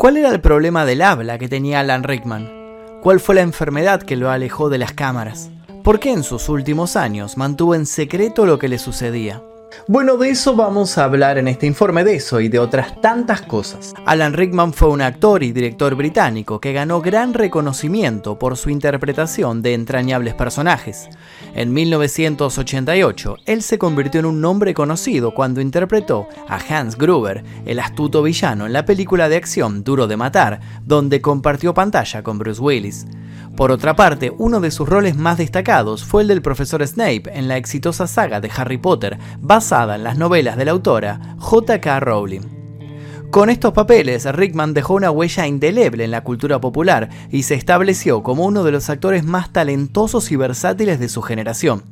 ¿Cuál era el problema del habla que tenía Alan Rickman? ¿Cuál fue la enfermedad que lo alejó de las cámaras? ¿Por qué en sus últimos años mantuvo en secreto lo que le sucedía? Bueno, de eso vamos a hablar en este informe de eso y de otras tantas cosas. Alan Rickman fue un actor y director británico que ganó gran reconocimiento por su interpretación de entrañables personajes. En 1988, él se convirtió en un nombre conocido cuando interpretó a Hans Gruber, el astuto villano en la película de acción Duro de Matar, donde compartió pantalla con Bruce Willis. Por otra parte, uno de sus roles más destacados fue el del profesor Snape en la exitosa saga de Harry Potter, basada en las novelas de la autora J.K. Rowling. Con estos papeles, Rickman dejó una huella indeleble en la cultura popular y se estableció como uno de los actores más talentosos y versátiles de su generación.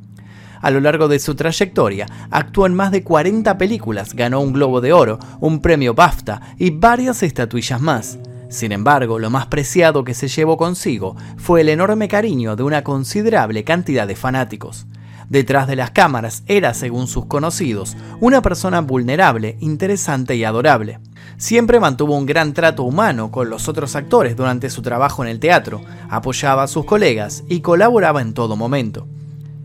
A lo largo de su trayectoria, actuó en más de 40 películas, ganó un Globo de Oro, un premio BAFTA y varias estatuillas más. Sin embargo, lo más preciado que se llevó consigo fue el enorme cariño de una considerable cantidad de fanáticos. Detrás de las cámaras era, según sus conocidos, una persona vulnerable, interesante y adorable. Siempre mantuvo un gran trato humano con los otros actores durante su trabajo en el teatro, apoyaba a sus colegas y colaboraba en todo momento.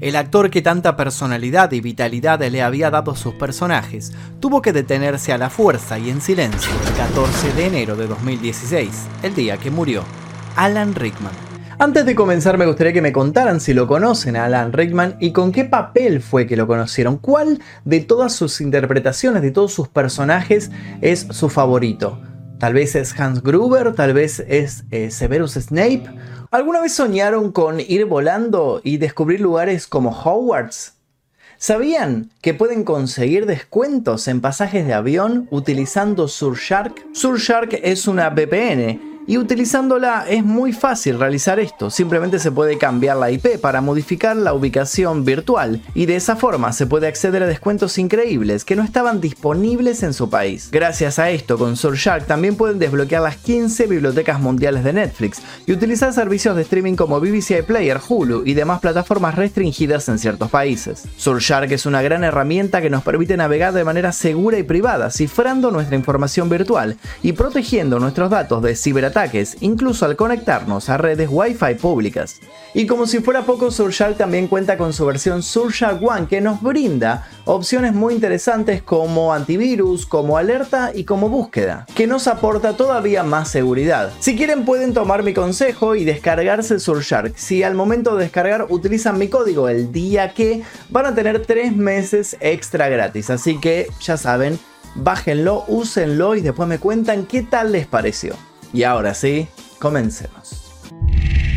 El actor que tanta personalidad y vitalidad le había dado a sus personajes tuvo que detenerse a la fuerza y en silencio el 14 de enero de 2016, el día que murió Alan Rickman. Antes de comenzar me gustaría que me contaran si lo conocen a Alan Rickman y con qué papel fue que lo conocieron. ¿Cuál de todas sus interpretaciones, de todos sus personajes es su favorito? Tal vez es Hans Gruber, tal vez es eh, Severus Snape ¿Alguna vez soñaron con ir volando y descubrir lugares como Hogwarts? ¿Sabían que pueden conseguir descuentos en pasajes de avión utilizando Surfshark? Surfshark es una VPN y utilizándola es muy fácil realizar esto, simplemente se puede cambiar la IP para modificar la ubicación virtual y de esa forma se puede acceder a descuentos increíbles que no estaban disponibles en su país. Gracias a esto con Surfshark también pueden desbloquear las 15 bibliotecas mundiales de Netflix y utilizar servicios de streaming como BBC Player, Hulu y demás plataformas restringidas en ciertos países. Surfshark es una gran herramienta que nos permite navegar de manera segura y privada, cifrando nuestra información virtual y protegiendo nuestros datos de ciberataques incluso al conectarnos a redes Wi-Fi públicas. Y como si fuera poco, Surfshark también cuenta con su versión Surfshark One que nos brinda opciones muy interesantes como antivirus, como alerta y como búsqueda, que nos aporta todavía más seguridad. Si quieren pueden tomar mi consejo y descargarse Surfshark. Si al momento de descargar utilizan mi código el día que, van a tener 3 meses extra gratis. Así que ya saben, bájenlo, úsenlo y después me cuentan qué tal les pareció. Y ahora sí, comencemos.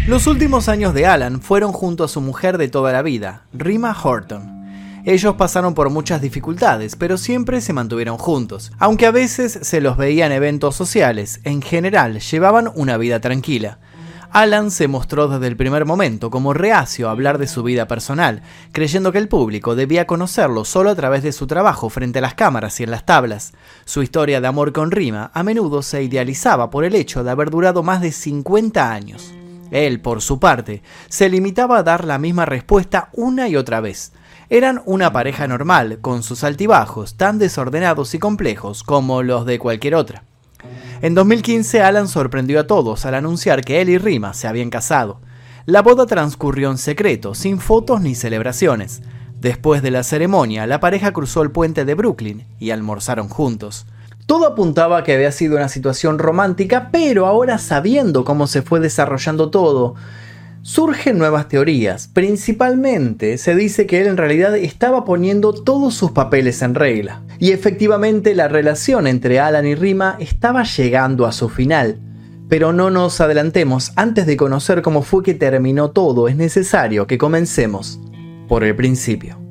Los últimos años de Alan fueron junto a su mujer de toda la vida, Rima Horton. Ellos pasaron por muchas dificultades, pero siempre se mantuvieron juntos. Aunque a veces se los veía en eventos sociales, en general llevaban una vida tranquila. Alan se mostró desde el primer momento como reacio a hablar de su vida personal, creyendo que el público debía conocerlo solo a través de su trabajo frente a las cámaras y en las tablas. Su historia de amor con Rima a menudo se idealizaba por el hecho de haber durado más de 50 años. Él, por su parte, se limitaba a dar la misma respuesta una y otra vez. Eran una pareja normal, con sus altibajos tan desordenados y complejos como los de cualquier otra. En 2015 Alan sorprendió a todos al anunciar que él y Rima se habían casado. La boda transcurrió en secreto, sin fotos ni celebraciones. Después de la ceremonia, la pareja cruzó el puente de Brooklyn y almorzaron juntos. Todo apuntaba a que había sido una situación romántica, pero ahora sabiendo cómo se fue desarrollando todo, surgen nuevas teorías. Principalmente se dice que él en realidad estaba poniendo todos sus papeles en regla. Y efectivamente la relación entre Alan y Rima estaba llegando a su final. Pero no nos adelantemos, antes de conocer cómo fue que terminó todo, es necesario que comencemos por el principio.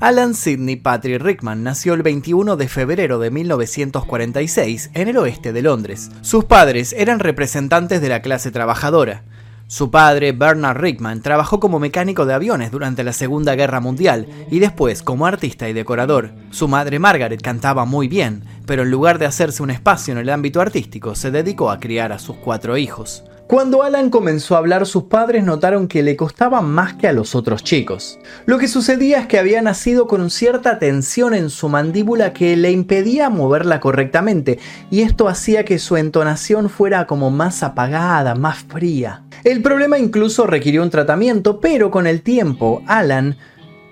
Alan Sidney Patrick Rickman nació el 21 de febrero de 1946 en el oeste de Londres. Sus padres eran representantes de la clase trabajadora. Su padre, Bernard Rickman, trabajó como mecánico de aviones durante la Segunda Guerra Mundial y después como artista y decorador. Su madre, Margaret, cantaba muy bien, pero en lugar de hacerse un espacio en el ámbito artístico, se dedicó a criar a sus cuatro hijos. Cuando Alan comenzó a hablar, sus padres notaron que le costaba más que a los otros chicos. Lo que sucedía es que había nacido con cierta tensión en su mandíbula que le impedía moverla correctamente, y esto hacía que su entonación fuera como más apagada, más fría. El problema incluso requirió un tratamiento, pero con el tiempo, Alan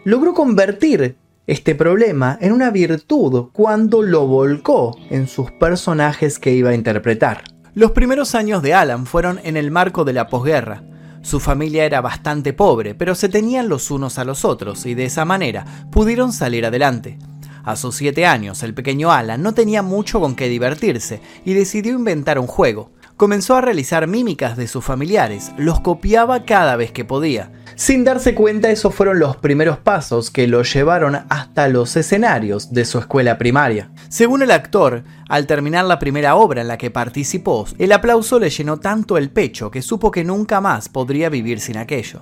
logró convertir este problema en una virtud cuando lo volcó en sus personajes que iba a interpretar. Los primeros años de Alan fueron en el marco de la posguerra. Su familia era bastante pobre, pero se tenían los unos a los otros y de esa manera pudieron salir adelante. A sus 7 años, el pequeño Alan no tenía mucho con qué divertirse y decidió inventar un juego. Comenzó a realizar mímicas de sus familiares, los copiaba cada vez que podía. Sin darse cuenta, esos fueron los primeros pasos que lo llevaron hasta los escenarios de su escuela primaria. Según el actor, al terminar la primera obra en la que participó, el aplauso le llenó tanto el pecho que supo que nunca más podría vivir sin aquello.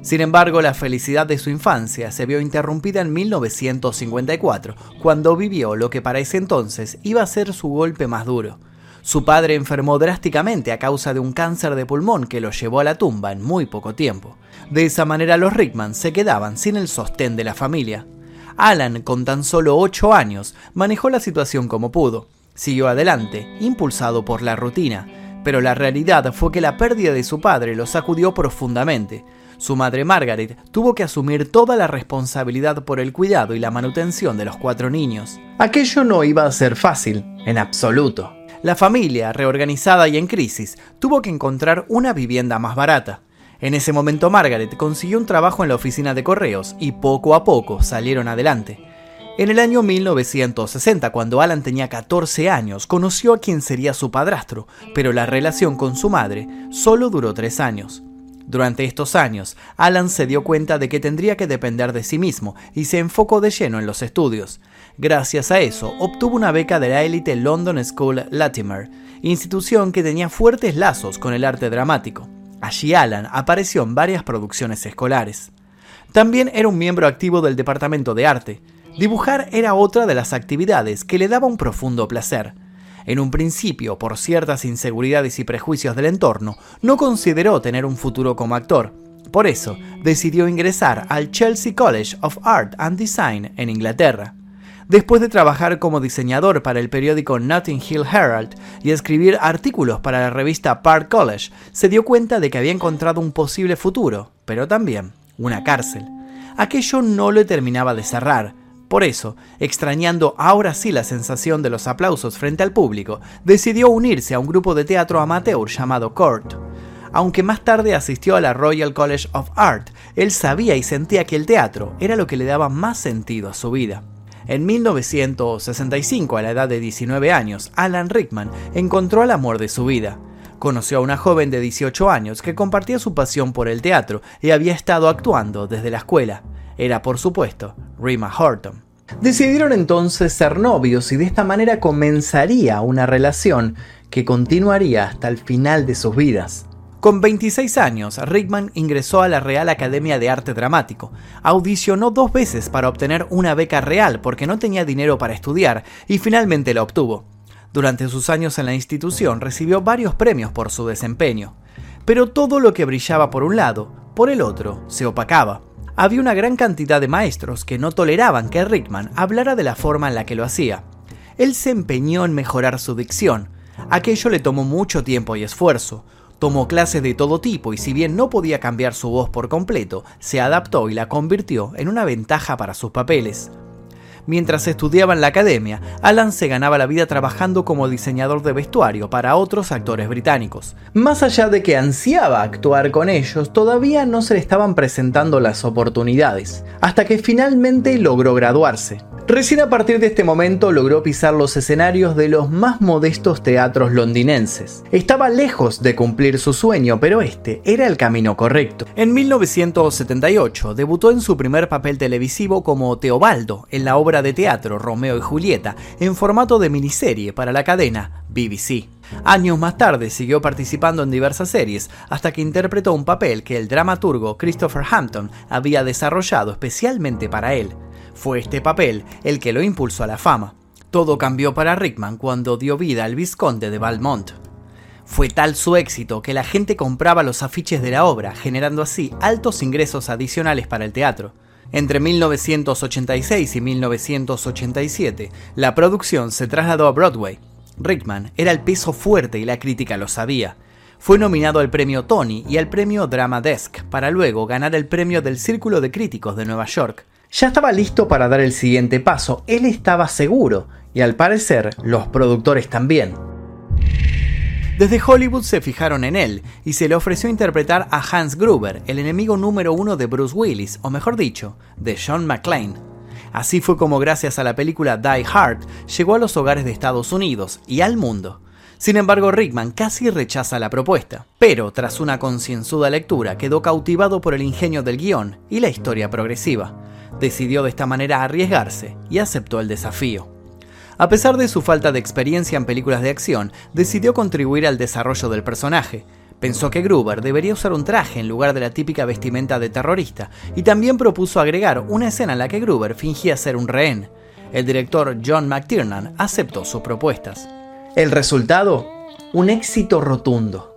Sin embargo, la felicidad de su infancia se vio interrumpida en 1954, cuando vivió lo que para ese entonces iba a ser su golpe más duro. Su padre enfermó drásticamente a causa de un cáncer de pulmón que lo llevó a la tumba en muy poco tiempo. De esa manera los Rickman se quedaban sin el sostén de la familia. Alan, con tan solo 8 años, manejó la situación como pudo. Siguió adelante, impulsado por la rutina, pero la realidad fue que la pérdida de su padre lo sacudió profundamente. Su madre Margaret tuvo que asumir toda la responsabilidad por el cuidado y la manutención de los cuatro niños. Aquello no iba a ser fácil, en absoluto. La familia, reorganizada y en crisis, tuvo que encontrar una vivienda más barata. En ese momento Margaret consiguió un trabajo en la oficina de correos y poco a poco salieron adelante. En el año 1960, cuando Alan tenía 14 años, conoció a quien sería su padrastro, pero la relación con su madre solo duró tres años. Durante estos años, Alan se dio cuenta de que tendría que depender de sí mismo y se enfocó de lleno en los estudios. Gracias a eso, obtuvo una beca de la élite London School Latimer, institución que tenía fuertes lazos con el arte dramático. Allí Alan apareció en varias producciones escolares. También era un miembro activo del departamento de arte. Dibujar era otra de las actividades que le daba un profundo placer. En un principio, por ciertas inseguridades y prejuicios del entorno, no consideró tener un futuro como actor. Por eso, decidió ingresar al Chelsea College of Art and Design en Inglaterra. Después de trabajar como diseñador para el periódico Notting Hill Herald y escribir artículos para la revista Park College, se dio cuenta de que había encontrado un posible futuro, pero también una cárcel. Aquello no le terminaba de cerrar, por eso, extrañando ahora sí la sensación de los aplausos frente al público, decidió unirse a un grupo de teatro amateur llamado Court. Aunque más tarde asistió a la Royal College of Art, él sabía y sentía que el teatro era lo que le daba más sentido a su vida. En 1965, a la edad de 19 años, Alan Rickman encontró el amor de su vida. Conoció a una joven de 18 años que compartía su pasión por el teatro y había estado actuando desde la escuela. Era, por supuesto, Rima Horton. Decidieron entonces ser novios y de esta manera comenzaría una relación que continuaría hasta el final de sus vidas. Con 26 años, Rickman ingresó a la Real Academia de Arte Dramático. Audicionó dos veces para obtener una beca real porque no tenía dinero para estudiar y finalmente la obtuvo. Durante sus años en la institución recibió varios premios por su desempeño. Pero todo lo que brillaba por un lado, por el otro, se opacaba. Había una gran cantidad de maestros que no toleraban que Rickman hablara de la forma en la que lo hacía. Él se empeñó en mejorar su dicción. Aquello le tomó mucho tiempo y esfuerzo. Tomó clases de todo tipo y si bien no podía cambiar su voz por completo, se adaptó y la convirtió en una ventaja para sus papeles. Mientras estudiaba en la academia, Alan se ganaba la vida trabajando como diseñador de vestuario para otros actores británicos. Más allá de que ansiaba actuar con ellos, todavía no se le estaban presentando las oportunidades, hasta que finalmente logró graduarse. Recién a partir de este momento logró pisar los escenarios de los más modestos teatros londinenses. Estaba lejos de cumplir su sueño, pero este era el camino correcto. En 1978 debutó en su primer papel televisivo como Teobaldo en la obra de teatro Romeo y Julieta, en formato de miniserie para la cadena BBC. Años más tarde siguió participando en diversas series hasta que interpretó un papel que el dramaturgo Christopher Hampton había desarrollado especialmente para él. Fue este papel el que lo impulsó a la fama. Todo cambió para Rickman cuando dio vida al Visconde de Valmont. Fue tal su éxito que la gente compraba los afiches de la obra, generando así altos ingresos adicionales para el teatro. Entre 1986 y 1987, la producción se trasladó a Broadway. Rickman era el peso fuerte y la crítica lo sabía. Fue nominado al premio Tony y al premio Drama Desk, para luego ganar el premio del Círculo de Críticos de Nueva York. Ya estaba listo para dar el siguiente paso, él estaba seguro, y al parecer los productores también. Desde Hollywood se fijaron en él y se le ofreció interpretar a Hans Gruber, el enemigo número uno de Bruce Willis, o mejor dicho, de John McClane. Así fue como gracias a la película Die Hard llegó a los hogares de Estados Unidos y al mundo. Sin embargo, Rickman casi rechaza la propuesta, pero tras una concienzuda lectura quedó cautivado por el ingenio del guion y la historia progresiva. Decidió de esta manera arriesgarse y aceptó el desafío. A pesar de su falta de experiencia en películas de acción, decidió contribuir al desarrollo del personaje. Pensó que Gruber debería usar un traje en lugar de la típica vestimenta de terrorista, y también propuso agregar una escena en la que Gruber fingía ser un rehén. El director John McTiernan aceptó sus propuestas. El resultado, un éxito rotundo.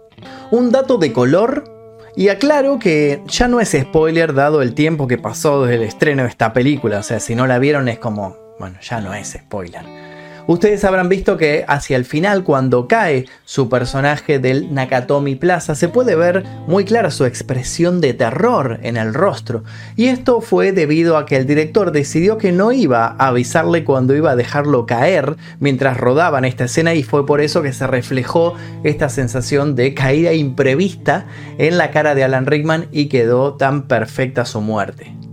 Un dato de color y aclaro que ya no es spoiler dado el tiempo que pasó desde el estreno de esta película, o sea, si no la vieron es como, bueno, ya no es spoiler. Ustedes habrán visto que hacia el final, cuando cae su personaje del Nakatomi Plaza, se puede ver muy clara su expresión de terror en el rostro. Y esto fue debido a que el director decidió que no iba a avisarle cuando iba a dejarlo caer mientras rodaban esta escena y fue por eso que se reflejó esta sensación de caída imprevista en la cara de Alan Rickman y quedó tan perfecta su muerte.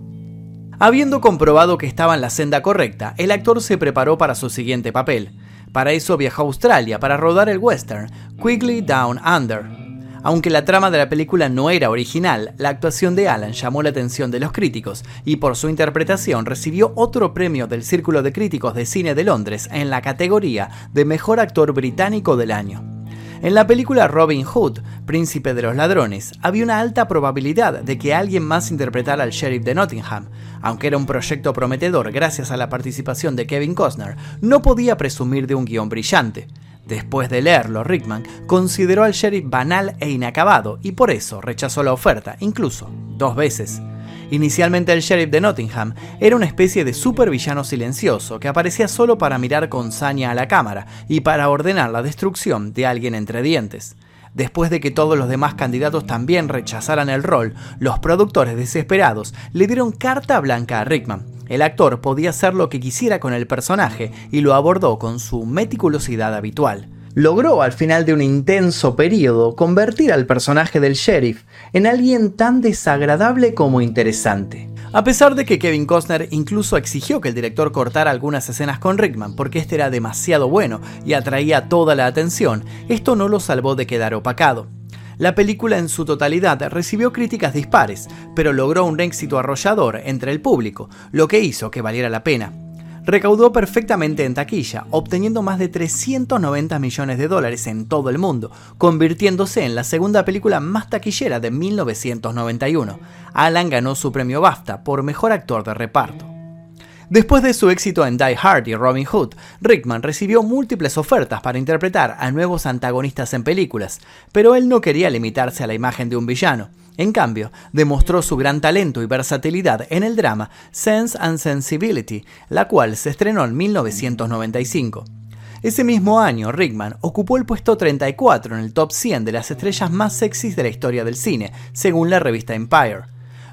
Habiendo comprobado que estaba en la senda correcta, el actor se preparó para su siguiente papel. Para eso viajó a Australia para rodar el western Quigley Down Under. Aunque la trama de la película no era original, la actuación de Alan llamó la atención de los críticos y por su interpretación recibió otro premio del Círculo de Críticos de Cine de Londres en la categoría de Mejor Actor Británico del Año. En la película Robin Hood, Príncipe de los Ladrones, había una alta probabilidad de que alguien más interpretara al sheriff de Nottingham. Aunque era un proyecto prometedor gracias a la participación de Kevin Costner, no podía presumir de un guion brillante. Después de leerlo, Rickman consideró al sheriff banal e inacabado y por eso rechazó la oferta, incluso dos veces. Inicialmente el sheriff de Nottingham era una especie de supervillano silencioso que aparecía solo para mirar con saña a la cámara y para ordenar la destrucción de alguien entre dientes. Después de que todos los demás candidatos también rechazaran el rol, los productores desesperados le dieron carta blanca a Rickman. El actor podía hacer lo que quisiera con el personaje y lo abordó con su meticulosidad habitual logró al final de un intenso periodo convertir al personaje del sheriff en alguien tan desagradable como interesante. A pesar de que Kevin Costner incluso exigió que el director cortara algunas escenas con Rickman porque este era demasiado bueno y atraía toda la atención, esto no lo salvó de quedar opacado. La película en su totalidad recibió críticas dispares, pero logró un éxito arrollador entre el público, lo que hizo que valiera la pena recaudó perfectamente en taquilla, obteniendo más de 390 millones de dólares en todo el mundo, convirtiéndose en la segunda película más taquillera de 1991. Alan ganó su premio BAFTA por mejor actor de reparto. Después de su éxito en Die Hard y Robin Hood, Rickman recibió múltiples ofertas para interpretar a nuevos antagonistas en películas, pero él no quería limitarse a la imagen de un villano. En cambio, demostró su gran talento y versatilidad en el drama Sense and Sensibility, la cual se estrenó en 1995. Ese mismo año, Rickman ocupó el puesto 34 en el top 100 de las estrellas más sexys de la historia del cine, según la revista Empire.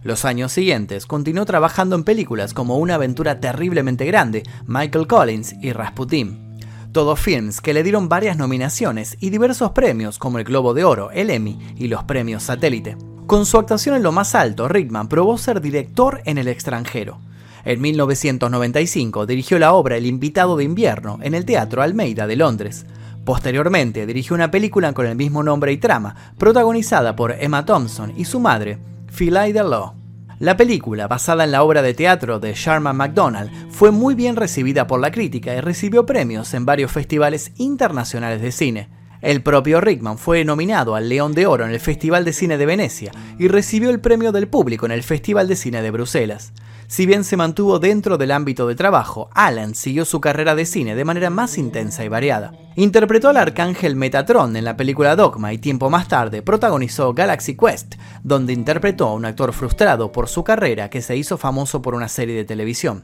Los años siguientes continuó trabajando en películas como Una aventura terriblemente grande, Michael Collins y Rasputin. Todos films que le dieron varias nominaciones y diversos premios como el Globo de Oro, el Emmy y los premios Satélite. Con su actuación en lo más alto, Rickman probó ser director en el extranjero. En 1995 dirigió la obra El invitado de invierno en el Teatro Almeida de Londres. Posteriormente dirigió una película con el mismo nombre y trama, protagonizada por Emma Thompson y su madre, Philaida Law. La película, basada en la obra de teatro de Sharman MacDonald, fue muy bien recibida por la crítica y recibió premios en varios festivales internacionales de cine. El propio Rickman fue nominado al León de Oro en el Festival de Cine de Venecia y recibió el premio del público en el Festival de Cine de Bruselas. Si bien se mantuvo dentro del ámbito de trabajo, Alan siguió su carrera de cine de manera más intensa y variada. Interpretó al arcángel Metatron en la película Dogma y tiempo más tarde protagonizó Galaxy Quest, donde interpretó a un actor frustrado por su carrera que se hizo famoso por una serie de televisión.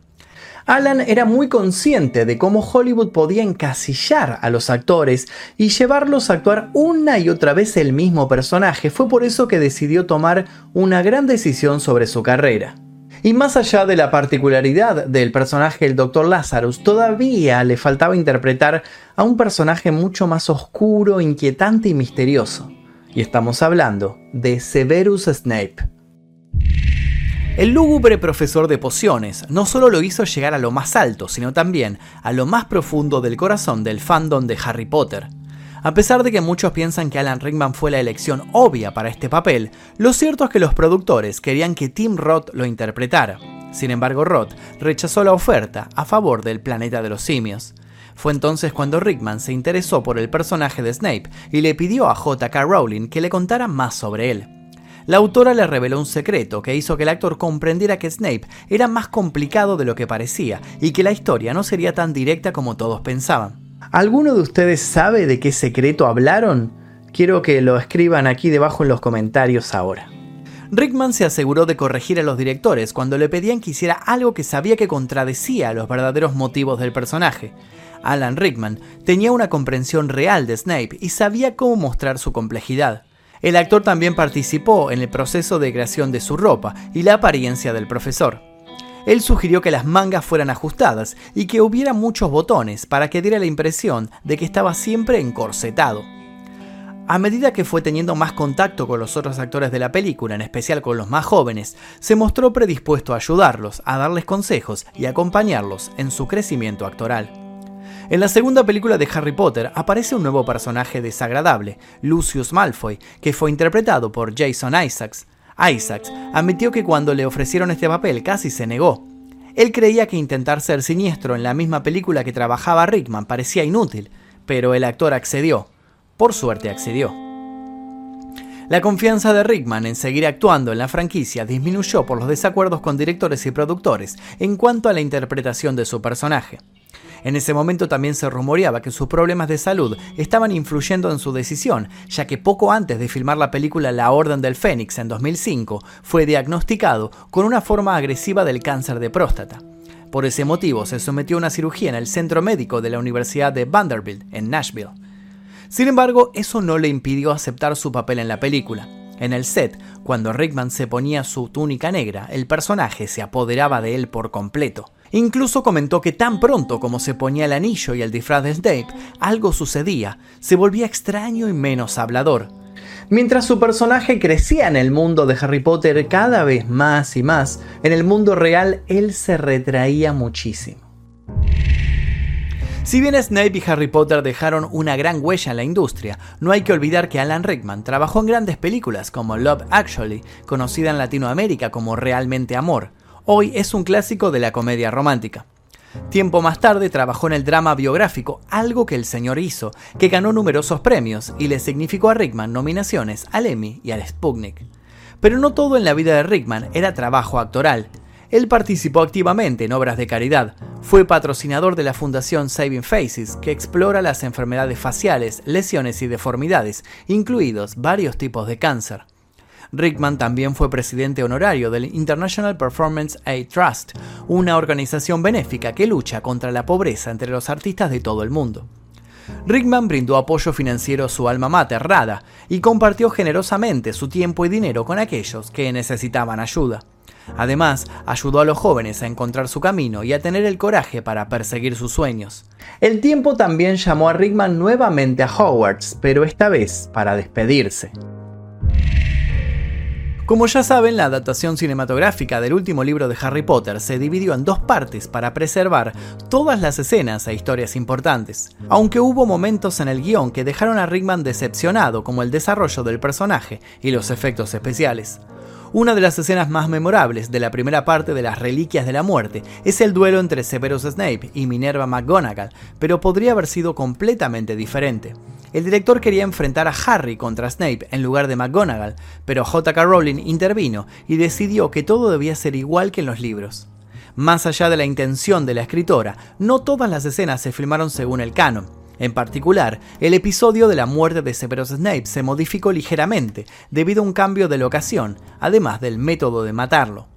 Alan era muy consciente de cómo Hollywood podía encasillar a los actores y llevarlos a actuar una y otra vez el mismo personaje. Fue por eso que decidió tomar una gran decisión sobre su carrera. Y más allá de la particularidad del personaje del Dr. Lazarus, todavía le faltaba interpretar a un personaje mucho más oscuro, inquietante y misterioso. Y estamos hablando de Severus Snape. El lúgubre profesor de pociones no solo lo hizo llegar a lo más alto, sino también a lo más profundo del corazón del fandom de Harry Potter. A pesar de que muchos piensan que Alan Rickman fue la elección obvia para este papel, lo cierto es que los productores querían que Tim Roth lo interpretara. Sin embargo, Roth rechazó la oferta a favor del planeta de los simios. Fue entonces cuando Rickman se interesó por el personaje de Snape y le pidió a J.K. Rowling que le contara más sobre él. La autora le reveló un secreto que hizo que el actor comprendiera que Snape era más complicado de lo que parecía y que la historia no sería tan directa como todos pensaban. ¿Alguno de ustedes sabe de qué secreto hablaron? Quiero que lo escriban aquí debajo en los comentarios ahora. Rickman se aseguró de corregir a los directores cuando le pedían que hiciera algo que sabía que contradecía los verdaderos motivos del personaje. Alan Rickman tenía una comprensión real de Snape y sabía cómo mostrar su complejidad. El actor también participó en el proceso de creación de su ropa y la apariencia del profesor. Él sugirió que las mangas fueran ajustadas y que hubiera muchos botones para que diera la impresión de que estaba siempre encorsetado. A medida que fue teniendo más contacto con los otros actores de la película, en especial con los más jóvenes, se mostró predispuesto a ayudarlos, a darles consejos y acompañarlos en su crecimiento actoral. En la segunda película de Harry Potter aparece un nuevo personaje desagradable, Lucius Malfoy, que fue interpretado por Jason Isaacs. Isaacs admitió que cuando le ofrecieron este papel casi se negó. Él creía que intentar ser siniestro en la misma película que trabajaba Rickman parecía inútil, pero el actor accedió. Por suerte accedió. La confianza de Rickman en seguir actuando en la franquicia disminuyó por los desacuerdos con directores y productores en cuanto a la interpretación de su personaje. En ese momento también se rumoreaba que sus problemas de salud estaban influyendo en su decisión, ya que poco antes de filmar la película La Orden del Fénix en 2005, fue diagnosticado con una forma agresiva del cáncer de próstata. Por ese motivo se sometió a una cirugía en el centro médico de la Universidad de Vanderbilt, en Nashville. Sin embargo, eso no le impidió aceptar su papel en la película. En el set, cuando Rickman se ponía su túnica negra, el personaje se apoderaba de él por completo. Incluso comentó que tan pronto como se ponía el anillo y el disfraz de Snape, algo sucedía, se volvía extraño y menos hablador. Mientras su personaje crecía en el mundo de Harry Potter cada vez más y más, en el mundo real él se retraía muchísimo. Si bien Snape y Harry Potter dejaron una gran huella en la industria, no hay que olvidar que Alan Rickman trabajó en grandes películas como Love Actually, conocida en Latinoamérica como Realmente Amor. Hoy es un clásico de la comedia romántica. Tiempo más tarde trabajó en el drama biográfico, algo que el señor hizo, que ganó numerosos premios y le significó a Rickman nominaciones al Emmy y al Sputnik. Pero no todo en la vida de Rickman era trabajo actoral. Él participó activamente en obras de caridad, fue patrocinador de la Fundación Saving Faces, que explora las enfermedades faciales, lesiones y deformidades, incluidos varios tipos de cáncer. Rickman también fue presidente honorario del International Performance Aid Trust, una organización benéfica que lucha contra la pobreza entre los artistas de todo el mundo. Rickman brindó apoyo financiero a su alma mater, Rada, y compartió generosamente su tiempo y dinero con aquellos que necesitaban ayuda. Además, ayudó a los jóvenes a encontrar su camino y a tener el coraje para perseguir sus sueños. El tiempo también llamó a Rickman nuevamente a Hogwarts, pero esta vez para despedirse. Como ya saben, la adaptación cinematográfica del último libro de Harry Potter se dividió en dos partes para preservar todas las escenas e historias importantes, aunque hubo momentos en el guion que dejaron a Rickman decepcionado como el desarrollo del personaje y los efectos especiales. Una de las escenas más memorables de la primera parte de las Reliquias de la Muerte es el duelo entre Severus Snape y Minerva McGonagall, pero podría haber sido completamente diferente. El director quería enfrentar a Harry contra Snape en lugar de McGonagall, pero J.K. Rowling intervino y decidió que todo debía ser igual que en los libros. Más allá de la intención de la escritora, no todas las escenas se filmaron según el canon. En particular, el episodio de la muerte de Severus Snape se modificó ligeramente debido a un cambio de locación, además del método de matarlo.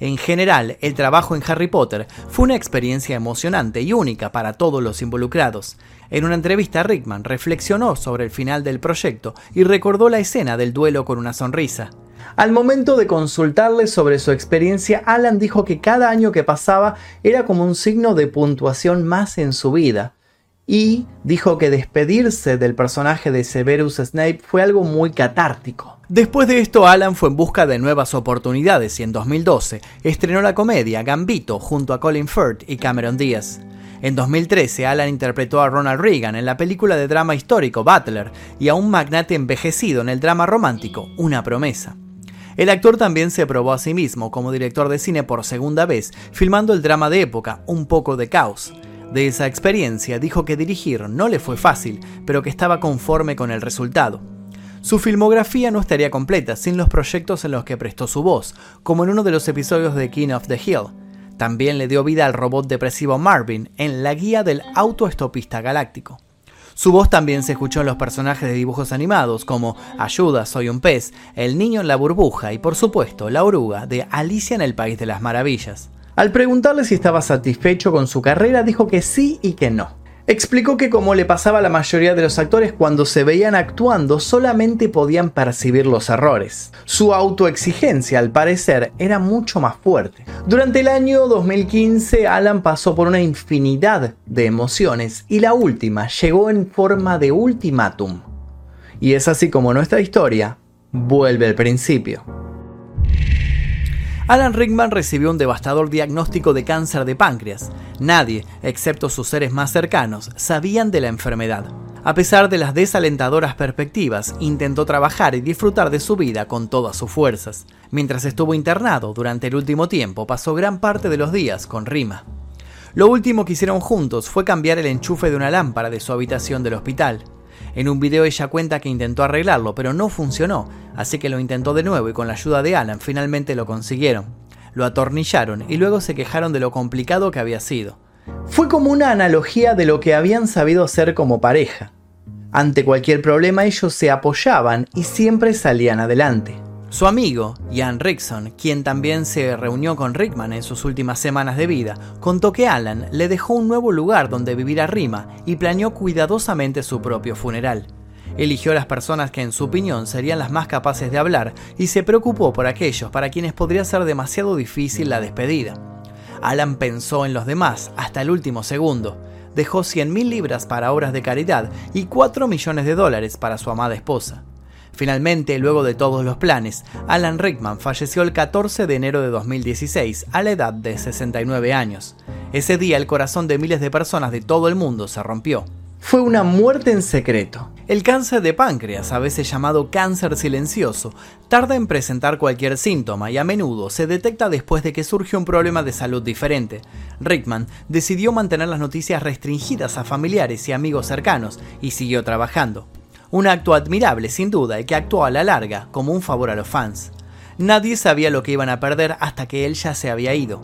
En general, el trabajo en Harry Potter fue una experiencia emocionante y única para todos los involucrados. En una entrevista, Rickman reflexionó sobre el final del proyecto y recordó la escena del duelo con una sonrisa. Al momento de consultarle sobre su experiencia, Alan dijo que cada año que pasaba era como un signo de puntuación más en su vida. Y dijo que despedirse del personaje de Severus Snape fue algo muy catártico. Después de esto, Alan fue en busca de nuevas oportunidades y en 2012 estrenó la comedia Gambito junto a Colin Firth y Cameron Diaz. En 2013, Alan interpretó a Ronald Reagan en la película de drama histórico Butler y a un magnate envejecido en el drama romántico Una promesa. El actor también se probó a sí mismo como director de cine por segunda vez, filmando el drama de época Un poco de caos. De esa experiencia dijo que dirigir no le fue fácil, pero que estaba conforme con el resultado. Su filmografía no estaría completa sin los proyectos en los que prestó su voz, como en uno de los episodios de King of the Hill. También le dio vida al robot depresivo Marvin en La Guía del Autoestopista Galáctico. Su voz también se escuchó en los personajes de dibujos animados como Ayuda, soy un pez, El niño en la burbuja y por supuesto La oruga de Alicia en el País de las Maravillas. Al preguntarle si estaba satisfecho con su carrera dijo que sí y que no. Explicó que como le pasaba a la mayoría de los actores cuando se veían actuando solamente podían percibir los errores. Su autoexigencia al parecer era mucho más fuerte. Durante el año 2015 Alan pasó por una infinidad de emociones y la última llegó en forma de ultimátum. Y es así como nuestra historia vuelve al principio. Alan Rickman recibió un devastador diagnóstico de cáncer de páncreas. Nadie, excepto sus seres más cercanos, sabían de la enfermedad. A pesar de las desalentadoras perspectivas, intentó trabajar y disfrutar de su vida con todas sus fuerzas. Mientras estuvo internado durante el último tiempo, pasó gran parte de los días con Rima. Lo último que hicieron juntos fue cambiar el enchufe de una lámpara de su habitación del hospital. En un video ella cuenta que intentó arreglarlo, pero no funcionó, así que lo intentó de nuevo y con la ayuda de Alan finalmente lo consiguieron. Lo atornillaron y luego se quejaron de lo complicado que había sido. Fue como una analogía de lo que habían sabido hacer como pareja. Ante cualquier problema ellos se apoyaban y siempre salían adelante. Su amigo, Ian Rickson, quien también se reunió con Rickman en sus últimas semanas de vida, contó que Alan le dejó un nuevo lugar donde vivir a Rima y planeó cuidadosamente su propio funeral. Eligió las personas que en su opinión serían las más capaces de hablar y se preocupó por aquellos para quienes podría ser demasiado difícil la despedida. Alan pensó en los demás hasta el último segundo. Dejó 100.000 libras para obras de caridad y 4 millones de dólares para su amada esposa. Finalmente, luego de todos los planes, Alan Rickman falleció el 14 de enero de 2016 a la edad de 69 años. Ese día el corazón de miles de personas de todo el mundo se rompió. Fue una muerte en secreto. El cáncer de páncreas, a veces llamado cáncer silencioso, tarda en presentar cualquier síntoma y a menudo se detecta después de que surge un problema de salud diferente. Rickman decidió mantener las noticias restringidas a familiares y amigos cercanos y siguió trabajando. Un acto admirable, sin duda, y que actuó a la larga como un favor a los fans. Nadie sabía lo que iban a perder hasta que él ya se había ido.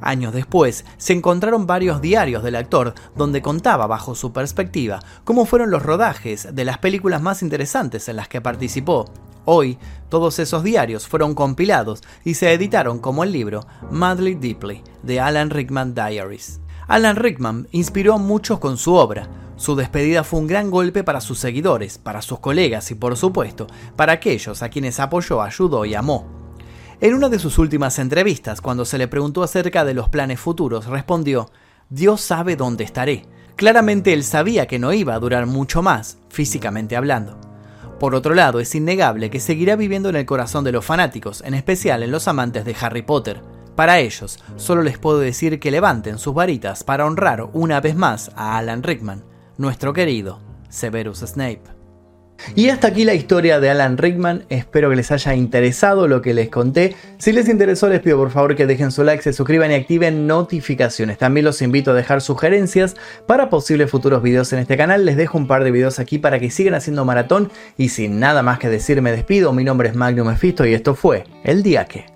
Años después, se encontraron varios diarios del actor donde contaba bajo su perspectiva cómo fueron los rodajes de las películas más interesantes en las que participó. Hoy, todos esos diarios fueron compilados y se editaron como el libro Madly Deeply de Alan Rickman Diaries. Alan Rickman inspiró a muchos con su obra, su despedida fue un gran golpe para sus seguidores, para sus colegas y por supuesto para aquellos a quienes apoyó, ayudó y amó. En una de sus últimas entrevistas, cuando se le preguntó acerca de los planes futuros, respondió, Dios sabe dónde estaré. Claramente él sabía que no iba a durar mucho más, físicamente hablando. Por otro lado, es innegable que seguirá viviendo en el corazón de los fanáticos, en especial en los amantes de Harry Potter. Para ellos, solo les puedo decir que levanten sus varitas para honrar una vez más a Alan Rickman nuestro querido Severus Snape. Y hasta aquí la historia de Alan Rickman, espero que les haya interesado lo que les conté. Si les interesó les pido por favor que dejen su like, se suscriban y activen notificaciones. También los invito a dejar sugerencias para posibles futuros videos en este canal. Les dejo un par de videos aquí para que sigan haciendo maratón y sin nada más que decir me despido. Mi nombre es Magnum Mephisto y esto fue El Día Que.